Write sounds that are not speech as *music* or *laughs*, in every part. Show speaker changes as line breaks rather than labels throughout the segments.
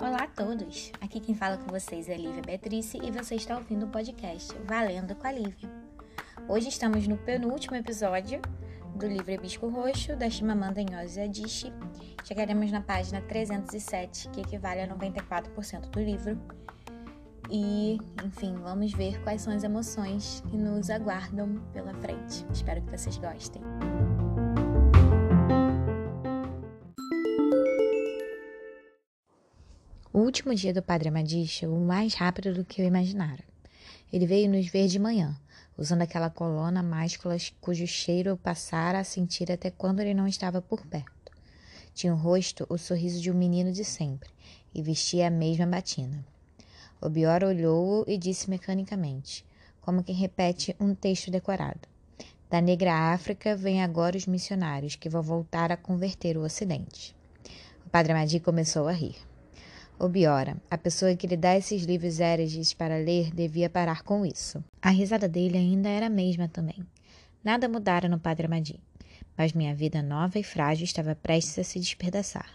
Olá a todos! Aqui quem fala com vocês é Lívia Beatrice e você está ouvindo o podcast Valendo com a Lívia. Hoje estamos no penúltimo episódio do livro Hibisco Roxo, da Chimamanda Ngozi Adichie. Chegaremos na página 307, que equivale a 94% do livro. E, enfim, vamos ver quais são as emoções que nos aguardam pela frente. Espero que vocês gostem. Último dia do Padre Amadi chegou mais rápido do que eu imaginara. Ele veio nos ver de manhã, usando aquela colona máscula cujo cheiro eu passara a sentir até quando ele não estava por perto. Tinha o rosto o sorriso de um menino de sempre e vestia a mesma batina. O Bior olhou-o e disse mecanicamente, como quem repete um texto decorado. Da negra África vêm agora os missionários que vão voltar a converter o Ocidente. O padre Amadi começou a rir. Obiora, a pessoa que lhe dá esses livros héreges para ler, devia parar com isso. A risada dele ainda era a mesma também. Nada mudara no Padre Amadi, mas minha vida nova e frágil estava prestes a se despedaçar.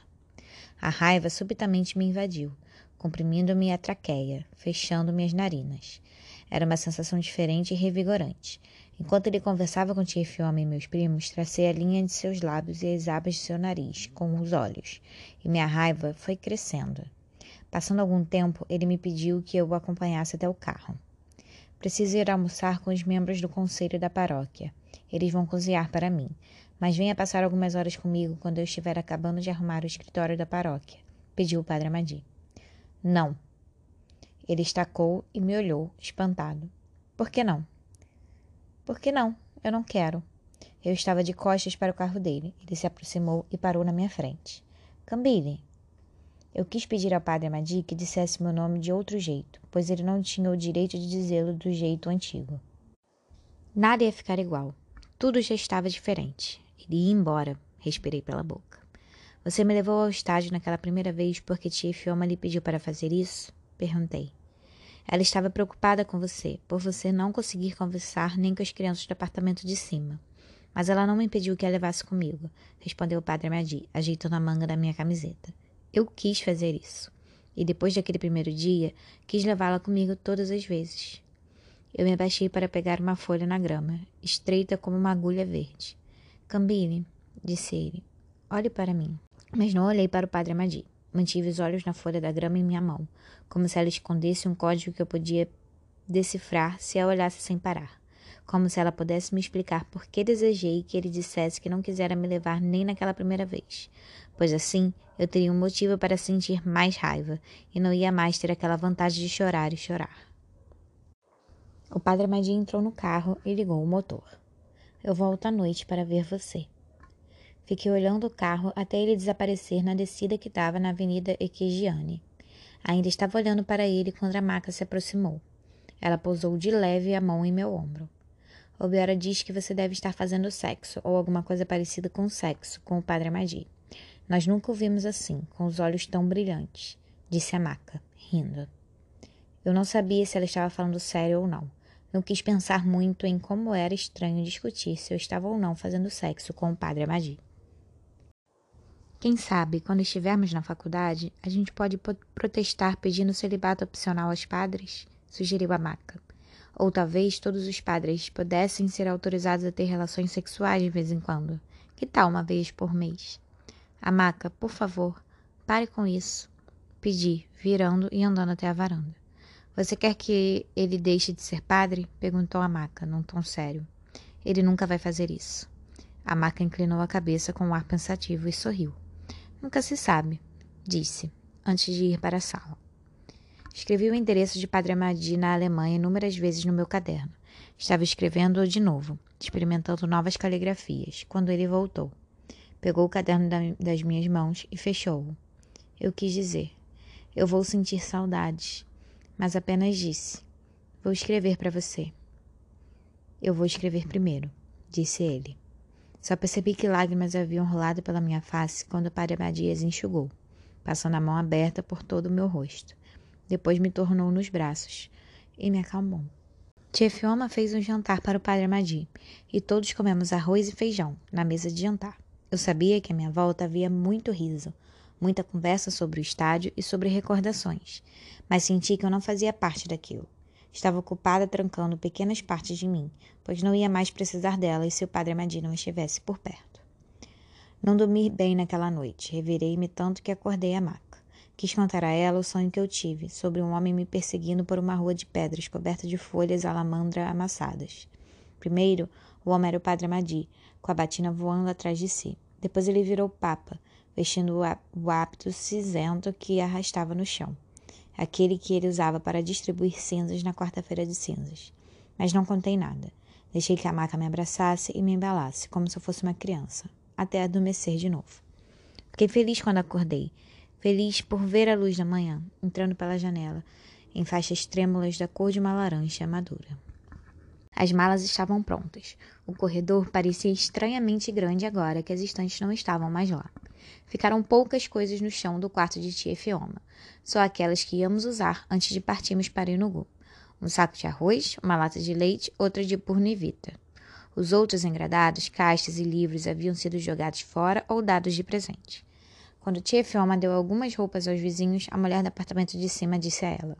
A raiva subitamente me invadiu, comprimindo-me a traqueia, fechando minhas narinas. Era uma sensação diferente e revigorante. Enquanto ele conversava com Tia Fioma e meus primos, tracei a linha de seus lábios e as abas de seu nariz, com os olhos, e minha raiva foi crescendo. Passando algum tempo, ele me pediu que eu o acompanhasse até o carro. Preciso ir almoçar com os membros do conselho da paróquia. Eles vão cozinhar para mim, mas venha passar algumas horas comigo quando eu estiver acabando de arrumar o escritório da paróquia, pediu o padre Amadi. Não. Ele estacou e me olhou, espantado. Por que não? Por que não? Eu não quero. Eu estava de costas para o carro dele. Ele se aproximou e parou na minha frente. Cambile, eu quis pedir ao padre Amadi que dissesse meu nome de outro jeito, pois ele não tinha o direito de dizê-lo do jeito antigo. Nada ia ficar igual. Tudo já estava diferente. Ele ia embora. Respirei pela boca. Você me levou ao estádio naquela primeira vez porque tia Fioma lhe pediu para fazer isso? Perguntei. Ela estava preocupada com você, por você não conseguir conversar nem com as crianças do apartamento de cima. Mas ela não me impediu que a levasse comigo, respondeu o padre Amadi, ajeitando a manga da minha camiseta. Eu quis fazer isso. E depois daquele primeiro dia, quis levá-la comigo todas as vezes. Eu me abaixei para pegar uma folha na grama, estreita como uma agulha verde. Cambile, disse ele, olhe para mim. Mas não olhei para o padre Amadi. Mantive os olhos na folha da grama em minha mão, como se ela escondesse um código que eu podia decifrar se a olhasse sem parar. Como se ela pudesse me explicar por que desejei que ele dissesse que não quisera me levar nem naquela primeira vez, pois assim eu teria um motivo para sentir mais raiva e não ia mais ter aquela vontade de chorar e chorar. O padre Amadinho entrou no carro e ligou o motor. Eu volto à noite para ver você. Fiquei olhando o carro até ele desaparecer na descida que dava na Avenida Equigiane. Ainda estava olhando para ele quando a maca se aproximou. Ela pousou de leve a mão em meu ombro. Obiora diz que você deve estar fazendo sexo ou alguma coisa parecida com sexo com o padre Amadi. Nós nunca o vimos assim, com os olhos tão brilhantes, disse a maca, rindo. Eu não sabia se ela estava falando sério ou não. Não quis pensar muito em como era estranho discutir se eu estava ou não fazendo sexo com o padre Amadi. Quem sabe, quando estivermos na faculdade, a gente pode protestar pedindo celibato opcional aos padres? sugeriu a maca. Ou talvez todos os padres pudessem ser autorizados a ter relações sexuais de vez em quando. Que tal uma vez por mês? A maca, por favor, pare com isso. Pedi, virando e andando até a varanda. Você quer que ele deixe de ser padre? perguntou a maca, num tom sério. Ele nunca vai fazer isso. A maca inclinou a cabeça com um ar pensativo e sorriu. Nunca se sabe, disse, antes de ir para a sala. Escrevi o endereço de Padre Amadi na Alemanha inúmeras vezes no meu caderno. Estava escrevendo-o de novo, experimentando novas caligrafias, quando ele voltou. Pegou o caderno das minhas mãos e fechou-o. Eu quis dizer: Eu vou sentir saudades, mas apenas disse: Vou escrever para você. Eu vou escrever primeiro, disse ele. Só percebi que lágrimas haviam rolado pela minha face quando o padre Abadias enxugou, passando a mão aberta por todo o meu rosto. Depois me tornou nos braços e me acalmou. Tia Fioma fez um jantar para o padre Amadi e todos comemos arroz e feijão na mesa de jantar. Eu sabia que à minha volta havia muito riso, muita conversa sobre o estádio e sobre recordações, mas senti que eu não fazia parte daquilo. Estava ocupada trancando pequenas partes de mim, pois não ia mais precisar delas se o padre Amadi não estivesse por perto. Não dormi bem naquela noite, revirei-me tanto que acordei a maca. Quis contar a ela o sonho que eu tive, sobre um homem me perseguindo por uma rua de pedras coberta de folhas alamandra amassadas. Primeiro, o homem era o padre Amadi, com a batina voando atrás de si. Depois ele virou papa, vestindo o hábito cinzento que arrastava no chão, aquele que ele usava para distribuir cinzas na quarta-feira de cinzas. Mas não contei nada. Deixei que a maca me abraçasse e me embalasse, como se eu fosse uma criança, até adormecer de novo. Fiquei feliz quando acordei feliz por ver a luz da manhã entrando pela janela, em faixas trêmulas da cor de uma laranja madura. As malas estavam prontas. O corredor parecia estranhamente grande agora que as estantes não estavam mais lá. Ficaram poucas coisas no chão do quarto de tia Fioma, só aquelas que íamos usar antes de partirmos para Inugu. Um saco de arroz, uma lata de leite, outra de purnivita. Os outros engradados, caixas e livros haviam sido jogados fora ou dados de presente. Quando tia Fioma deu algumas roupas aos vizinhos, a mulher do apartamento de cima disse a ela: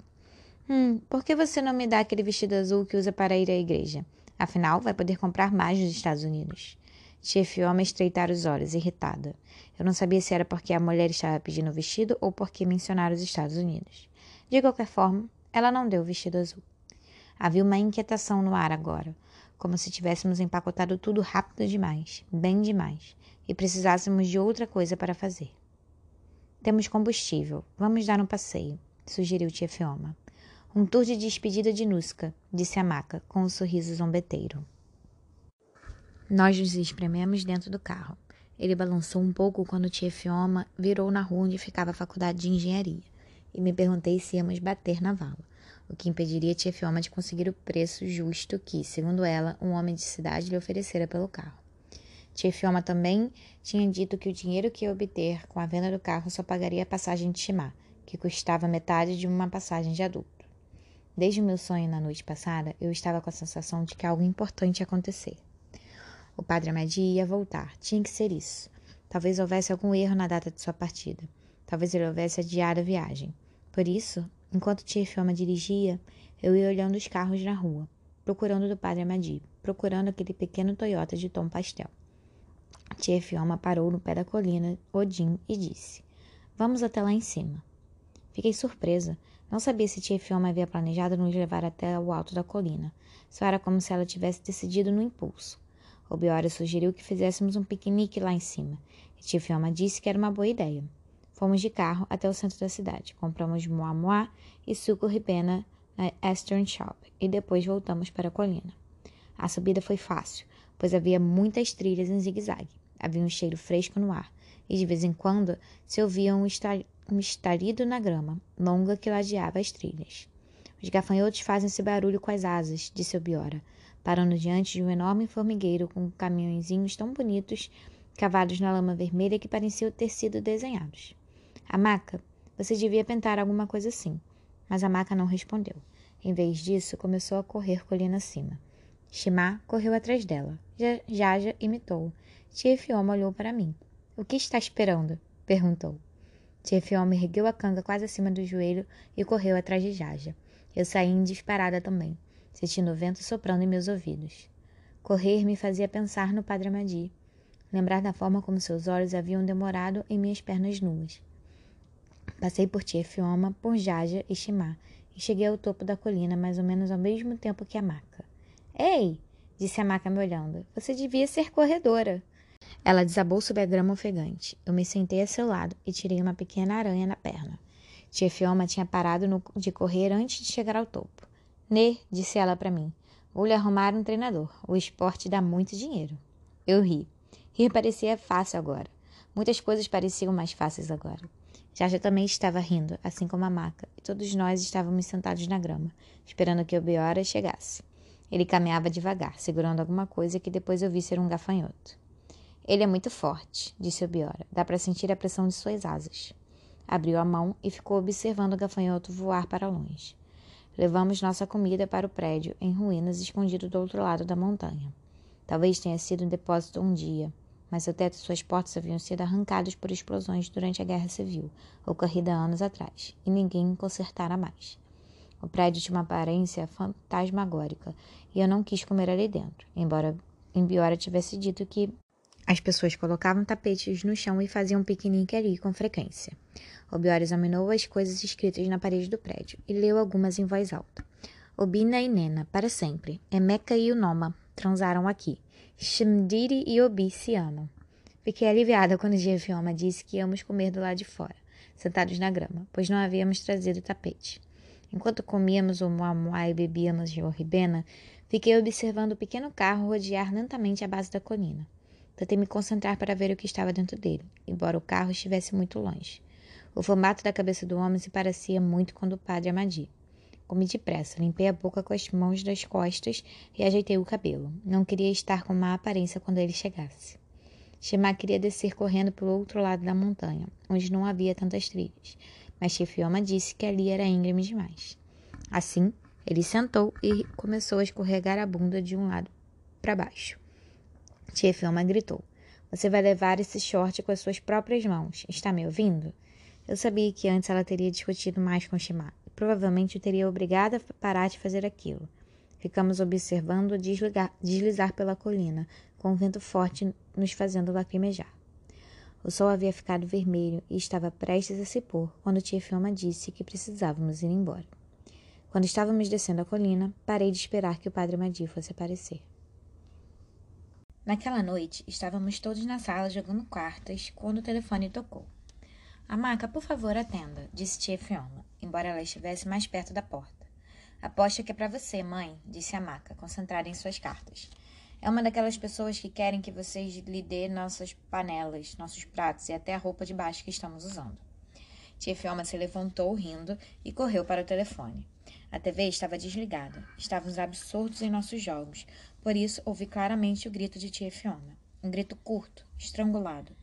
Hum, por que você não me dá aquele vestido azul que usa para ir à igreja? Afinal, vai poder comprar mais nos Estados Unidos. Tia Fioma estreitara os olhos, irritada. Eu não sabia se era porque a mulher estava pedindo o vestido ou porque mencionara os Estados Unidos. De qualquer forma, ela não deu o vestido azul. Havia uma inquietação no ar agora, como se tivéssemos empacotado tudo rápido demais, bem demais, e precisássemos de outra coisa para fazer. Temos combustível. Vamos dar um passeio, sugeriu tia Fioma. Um tour de despedida de Nusca, disse a maca, com um sorriso zombeteiro. Nós nos esprememos dentro do carro. Ele balançou um pouco quando tia Fioma virou na rua onde ficava a faculdade de engenharia, e me perguntei se íamos bater na vala, o que impediria tia Fioma de conseguir o preço justo que, segundo ela, um homem de cidade lhe oferecera pelo carro. Tia Fioma também tinha dito que o dinheiro que ia obter com a venda do carro só pagaria a passagem de Shimá, que custava metade de uma passagem de adulto. Desde o meu sonho na noite passada, eu estava com a sensação de que algo importante ia acontecer. O padre Amadi ia voltar, tinha que ser isso. Talvez houvesse algum erro na data de sua partida. Talvez ele houvesse adiado a viagem. Por isso, enquanto tia Fioma dirigia, eu ia olhando os carros na rua, procurando do padre Amadi, procurando aquele pequeno Toyota de tom pastel. Tia Fioma parou no pé da colina Odin e disse: Vamos até lá em cima. Fiquei surpresa. Não sabia se Tia Fioma havia planejado nos levar até o alto da colina. Só era como se ela tivesse decidido no impulso. O Biora sugeriu que fizéssemos um piquenique lá em cima, e Tia Fioma disse que era uma boa ideia. Fomos de carro até o centro da cidade, compramos moa e suco ripena na Eastern Shop e depois voltamos para a colina. A subida foi fácil, pois havia muitas trilhas em zigue-zague. Havia um cheiro fresco no ar, e de vez em quando se ouvia um, um estarido na grama, longa que ladeava as trilhas. Os gafanhotos fazem esse barulho com as asas, disse Obiora, parando diante de um enorme formigueiro com caminhõezinhos tão bonitos cavados na lama vermelha que pareciam ter sido desenhados. A maca, você devia pintar alguma coisa assim. Mas a maca não respondeu. Em vez disso, começou a correr colina acima. Shimá correu atrás dela. Jaja imitou, Tia Fioma olhou para mim. O que está esperando? perguntou. Tia Fioma ergueu a canga quase acima do joelho e correu atrás de Jaja. Eu saí disparada também, sentindo o vento soprando em meus ouvidos. Correr me fazia pensar no Padre Amadi, lembrar da forma como seus olhos haviam demorado em minhas pernas nuas. Passei por Tia Fioma, por Jaja e Shimá, e cheguei ao topo da colina mais ou menos ao mesmo tempo que a maca. Ei! disse a maca me olhando. Você devia ser corredora. Ela desabou sobre a grama ofegante. Eu me sentei a seu lado e tirei uma pequena aranha na perna. Tia Fioma tinha parado no, de correr antes de chegar ao topo. Né, disse ela para mim. Vou lhe arrumar um treinador. O esporte dá muito dinheiro. Eu ri. Rir parecia fácil agora. Muitas coisas pareciam mais fáceis agora. Jaja também estava rindo, assim como a maca, e todos nós estávamos sentados na grama, esperando que o Biora chegasse. Ele caminhava devagar, segurando alguma coisa que depois eu vi ser um gafanhoto. Ele é muito forte, disse o Biora. Dá para sentir a pressão de suas asas. Abriu a mão e ficou observando o gafanhoto voar para longe. Levamos nossa comida para o prédio, em ruínas, escondido do outro lado da montanha. Talvez tenha sido um depósito um dia, mas seu teto e suas portas haviam sido arrancados por explosões durante a Guerra Civil, ocorrida anos atrás, e ninguém consertara mais. O prédio tinha uma aparência fantasmagórica e eu não quis comer ali dentro, embora Embiora tivesse dito que as pessoas colocavam tapetes no chão e faziam um piquenique ali com frequência. Obiora examinou as coisas escritas na parede do prédio e leu algumas em voz alta. Obina e Nena, para sempre. Emeka e Unoma transaram aqui. Shimdiri e Obi se amam. Fiquei aliviada quando Jefioma disse que íamos comer do lado de fora, sentados na grama, pois não havíamos trazido tapete. Enquanto comíamos o muamuá e bebíamos de ribena, fiquei observando o pequeno carro rodear lentamente a base da colina. Tentei me concentrar para ver o que estava dentro dele, embora o carro estivesse muito longe. O formato da cabeça do homem se parecia muito com o do padre Amadi. Comi depressa, limpei a boca com as mãos das costas e ajeitei o cabelo. Não queria estar com má aparência quando ele chegasse. Shema queria descer correndo pelo outro lado da montanha, onde não havia tantas trilhas, mas Chefioma disse que ali era íngreme demais. Assim, ele sentou e começou a escorregar a bunda de um lado para baixo. Chefioma gritou: Você vai levar esse short com as suas próprias mãos. Está me ouvindo? Eu sabia que antes ela teria discutido mais com Shema provavelmente o teria obrigado a parar de fazer aquilo. Ficamos observando desligar, deslizar pela colina, com um vento forte nos fazendo lacrimejar. O sol havia ficado vermelho e estava prestes a se pôr quando tia Fioma disse que precisávamos ir embora. Quando estávamos descendo a colina, parei de esperar que o padre Madi fosse aparecer. Naquela noite, estávamos todos na sala jogando cartas quando o telefone tocou. Amaca, por favor, atenda, disse tia Fiona, embora ela estivesse mais perto da porta. Aposto que é para você, mãe, disse a Maca, concentrada em suas cartas. É uma daquelas pessoas que querem que vocês lhe dê nossas panelas, nossos pratos e até a roupa de baixo que estamos usando. Tia Fiona se levantou rindo e correu para o telefone. A TV estava desligada. Estávamos absortos em nossos jogos. Por isso, ouvi claramente o grito de Tia Fiona. Um grito curto, estrangulado.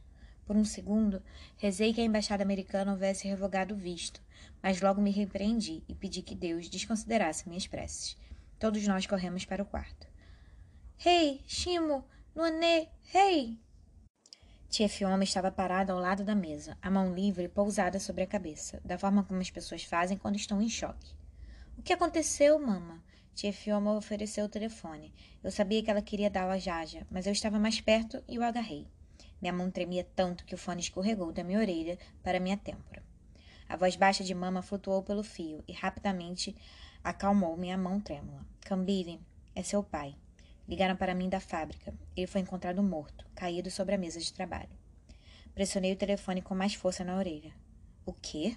Por um segundo, rezei que a embaixada americana houvesse revogado o visto, mas logo me repreendi e pedi que Deus desconsiderasse minhas preces. Todos nós corremos para o quarto. Rei, Shimo, Nuanê, rei! Tia Fioma estava parada ao lado da mesa, a mão livre pousada sobre a cabeça, da forma como as pessoas fazem quando estão em choque. O que aconteceu, mama? Tia Fioma ofereceu o telefone. Eu sabia que ela queria ao a Jaja, mas eu estava mais perto e o agarrei. Minha mão tremia tanto que o fone escorregou da minha orelha para minha têmpora. A voz baixa de mama flutuou pelo fio e rapidamente acalmou minha mão trêmula. Cambile, é seu pai. Ligaram para mim da fábrica. Ele foi encontrado morto, caído sobre a mesa de trabalho. Pressionei o telefone com mais força na orelha. O quê?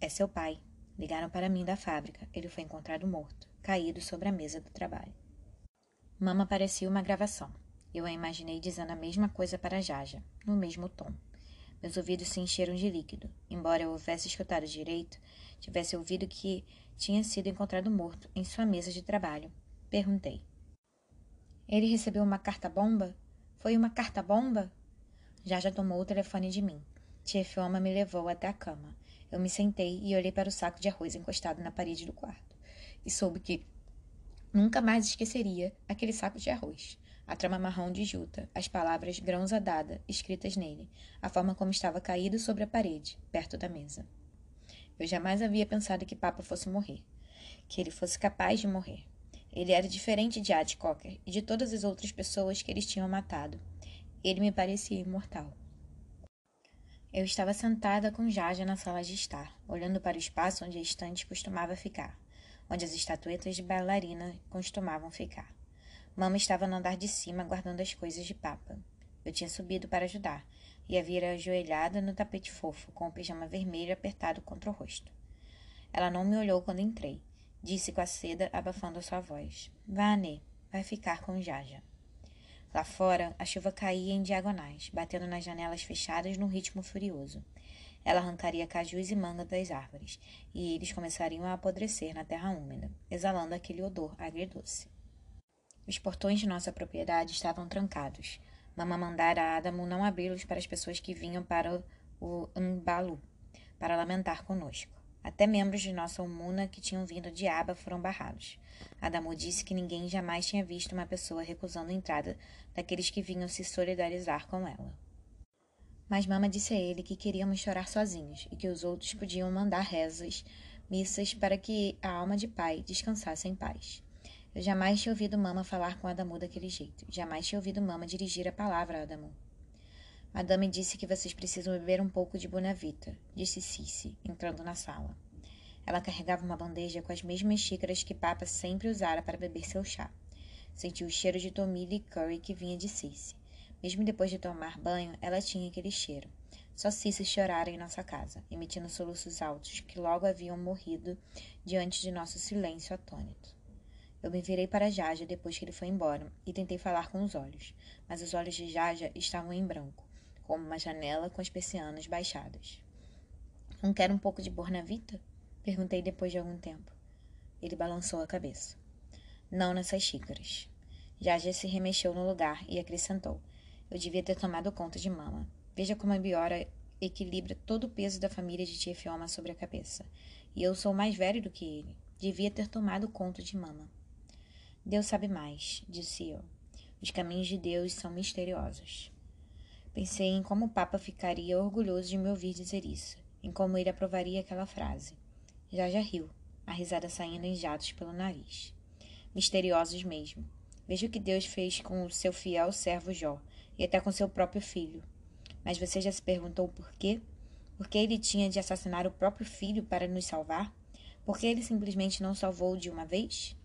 É seu pai. Ligaram para mim da fábrica. Ele foi encontrado morto, caído sobre a mesa do trabalho. Mama parecia uma gravação. Eu a imaginei dizendo a mesma coisa para Jaja, no mesmo tom. Meus ouvidos se encheram de líquido. Embora eu houvesse escutado direito, tivesse ouvido que tinha sido encontrado morto em sua mesa de trabalho. Perguntei. Ele recebeu uma carta-bomba? Foi uma carta-bomba? Jaja tomou o telefone de mim. Tia Fioma me levou até a cama. Eu me sentei e olhei para o saco de arroz encostado na parede do quarto. E soube que nunca mais esqueceria aquele saco de arroz a trama marrom de juta, as palavras grãos a dada escritas nele, a forma como estava caído sobre a parede, perto da mesa. Eu jamais havia pensado que Papa fosse morrer, que ele fosse capaz de morrer. Ele era diferente de Ad Cocker e de todas as outras pessoas que eles tinham matado. Ele me parecia imortal. Eu estava sentada com Jaja na sala de estar, olhando para o espaço onde a estante costumava ficar, onde as estatuetas de bailarina costumavam ficar. Mama estava no andar de cima guardando as coisas de papa. Eu tinha subido para ajudar e a vira ajoelhada no tapete fofo, com o pijama vermelho apertado contra o rosto. Ela não me olhou quando entrei. Disse com a seda, abafando sua voz. Vá, Anê, vai ficar com Jaja. Lá fora, a chuva caía em diagonais, batendo nas janelas fechadas num ritmo furioso. Ela arrancaria cajus e manga das árvores, e eles começariam a apodrecer na terra úmida, exalando aquele odor agridoce. Os portões de nossa propriedade estavam trancados. Mamã mandara a Adamo não abri-los para as pessoas que vinham para o Mbalu para lamentar conosco. Até membros de nossa umuna que tinham vindo de Aba foram barrados. Adamo disse que ninguém jamais tinha visto uma pessoa recusando a entrada daqueles que vinham se solidarizar com ela. Mas Mama disse a ele que queríamos chorar sozinhos e que os outros podiam mandar rezas, missas para que a alma de pai descansasse em paz. Eu jamais tinha ouvido Mama falar com Adamu daquele jeito. Jamais tinha ouvido Mama dirigir a palavra a Adamu. Madame disse que vocês precisam beber um pouco de Bonavita, disse Cici, entrando na sala. Ela carregava uma bandeja com as mesmas xícaras que Papa sempre usara para beber seu chá. Sentiu o cheiro de tomilho e curry que vinha de Cici. Mesmo depois de tomar banho, ela tinha aquele cheiro. Só Cici chorara em nossa casa, emitindo soluços altos que logo haviam morrido diante de nosso silêncio atônito. Eu me virei para Jaja depois que ele foi embora e tentei falar com os olhos, mas os olhos de Jaja estavam em branco como uma janela com as persianas baixadas. Não quer um pouco de Bornavita? Perguntei depois de algum tempo. Ele balançou a cabeça. Não nessas xícaras. Jaja se remexeu no lugar e acrescentou. Eu devia ter tomado conta de mama. Veja como a Biora equilibra todo o peso da família de Tia Fioma sobre a cabeça. E eu sou mais velho do que ele. Devia ter tomado conta de mama. Deus sabe mais, disse eu. Os caminhos de Deus são misteriosos. Pensei em como o Papa ficaria orgulhoso de me ouvir dizer isso, em como ele aprovaria aquela frase. Já já riu, a risada saindo em jatos pelo nariz. Misteriosos mesmo. Veja o que Deus fez com o seu fiel servo Jó, e até com seu próprio filho. Mas você já se perguntou por quê? Por que ele tinha de assassinar o próprio filho para nos salvar? Por que ele simplesmente não salvou de uma vez?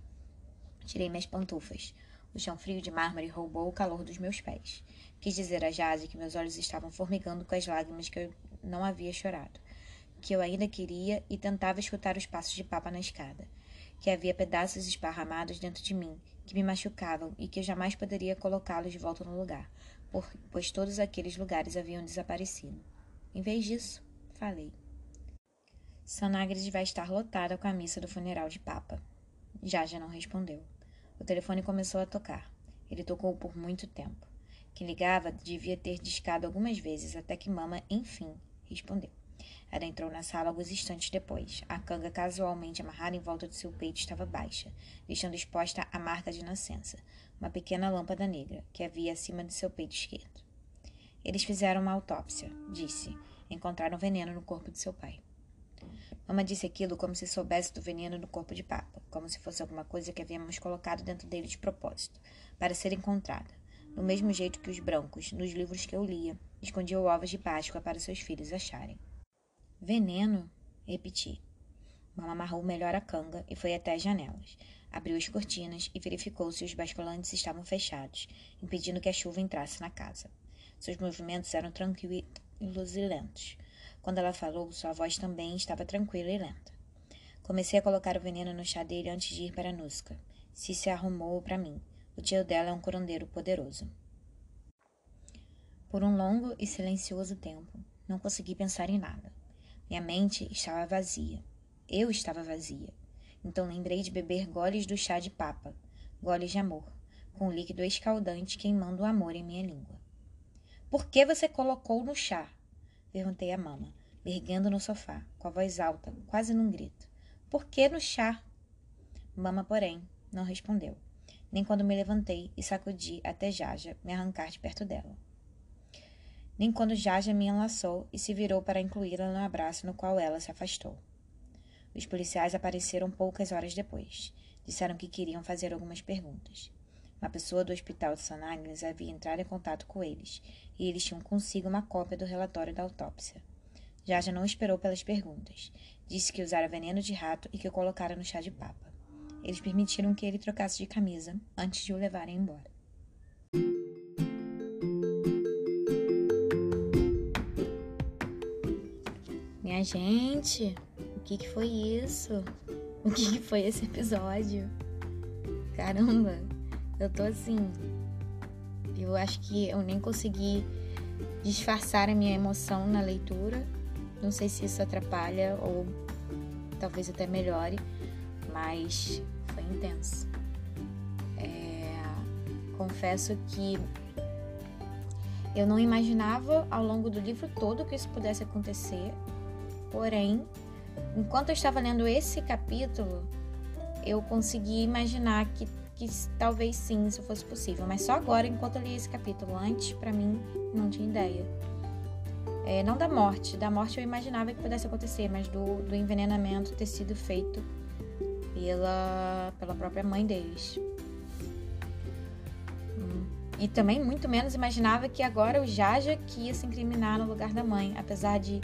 Tirei minhas pantufas. O chão frio de mármore roubou o calor dos meus pés. Quis dizer a Jade que meus olhos estavam formigando com as lágrimas que eu não havia chorado, que eu ainda queria e tentava escutar os passos de papa na escada, que havia pedaços esparramados dentro de mim que me machucavam e que eu jamais poderia colocá-los de volta no lugar, pois todos aqueles lugares haviam desaparecido. Em vez disso, falei. Sanagres vai estar lotada com a missa do funeral de Papa. Jaja não respondeu. O telefone começou a tocar. Ele tocou por muito tempo. Quem ligava devia ter discado algumas vezes até que Mama, enfim, respondeu. Ela entrou na sala alguns instantes depois. A canga casualmente amarrada em volta de seu peito estava baixa, deixando exposta a marca de nascença, uma pequena lâmpada negra que havia acima de seu peito esquerdo. Eles fizeram uma autópsia, disse. Encontraram veneno no corpo de seu pai. Mama disse aquilo como se soubesse do veneno no corpo de Papa, como se fosse alguma coisa que havíamos colocado dentro dele de propósito, para ser encontrada do mesmo jeito que os brancos, nos livros que eu lia, escondiam ovos de Páscoa para seus filhos acharem. Veneno? Repeti. Mama amarrou melhor a canga e foi até as janelas. Abriu as cortinas e verificou se os basculantes estavam fechados, impedindo que a chuva entrasse na casa. Seus movimentos eram tranquilos e lentos. Quando ela falou, sua voz também estava tranquila e lenta. Comecei a colocar o veneno no chá dele antes de ir para Nusca. Se se arrumou para mim. O tio dela é um curandeiro poderoso. Por um longo e silencioso tempo, não consegui pensar em nada. Minha mente estava vazia. Eu estava vazia. Então lembrei de beber goles do chá de papa, goles de amor, com o líquido escaldante queimando o amor em minha língua. Por que você colocou no chá? Perguntei à mama, erguendo no sofá, com a voz alta, quase num grito. Por que no chá? Mama, porém, não respondeu nem quando me levantei e sacudi até Jaja me arrancar de perto dela. Nem quando Jaja me enlaçou e se virou para incluí-la no abraço no qual ela se afastou. Os policiais apareceram poucas horas depois. Disseram que queriam fazer algumas perguntas. Uma pessoa do hospital de San Agnes havia entrado em contato com eles, e eles tinham consigo uma cópia do relatório da autópsia. Jaja não esperou pelas perguntas. Disse que usara veneno de rato e que o colocara no chá de papa. Eles permitiram que ele trocasse de camisa antes de o levarem embora. Minha gente, o que, que foi isso? *laughs* O que, que foi esse episódio? Caramba, eu tô assim. Eu acho que eu nem consegui disfarçar a minha emoção na leitura. Não sei se isso atrapalha ou talvez até melhore mas foi intenso. É, confesso que eu não imaginava ao longo do livro todo que isso pudesse acontecer, porém, enquanto eu estava lendo esse capítulo, eu consegui imaginar que, que talvez sim, isso fosse possível. Mas só agora, enquanto eu li esse capítulo. Antes, para mim, não tinha ideia. É, não da morte. Da morte eu imaginava que pudesse acontecer, mas do, do envenenamento ter sido feito pela, pela própria mãe deles. E também muito menos imaginava que agora o Jaja que ia se incriminar no lugar da mãe, apesar de,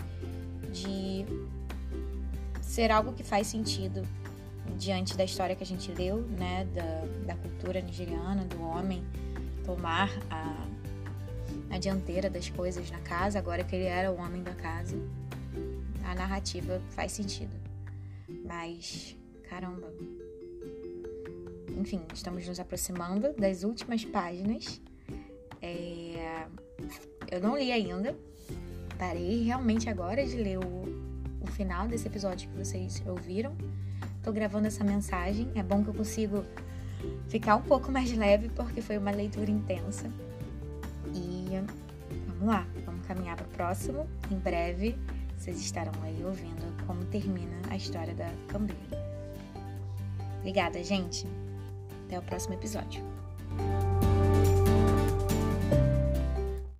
de ser algo que faz sentido diante da história que a gente leu, né, da, da cultura nigeriana, do homem tomar a, a dianteira das coisas na casa, agora que ele era o homem da casa. A narrativa faz sentido. Mas, caramba. Enfim, estamos nos aproximando das últimas páginas. É... Eu não li ainda. Parei realmente agora de ler o, o final desse episódio que vocês ouviram. Tô gravando essa mensagem. É bom que eu consigo ficar um pouco mais leve porque foi uma leitura intensa. Vamos lá, vamos caminhar para o próximo. Em breve vocês estarão aí ouvindo como termina a história da Cambria. Obrigada, gente. Até o próximo episódio.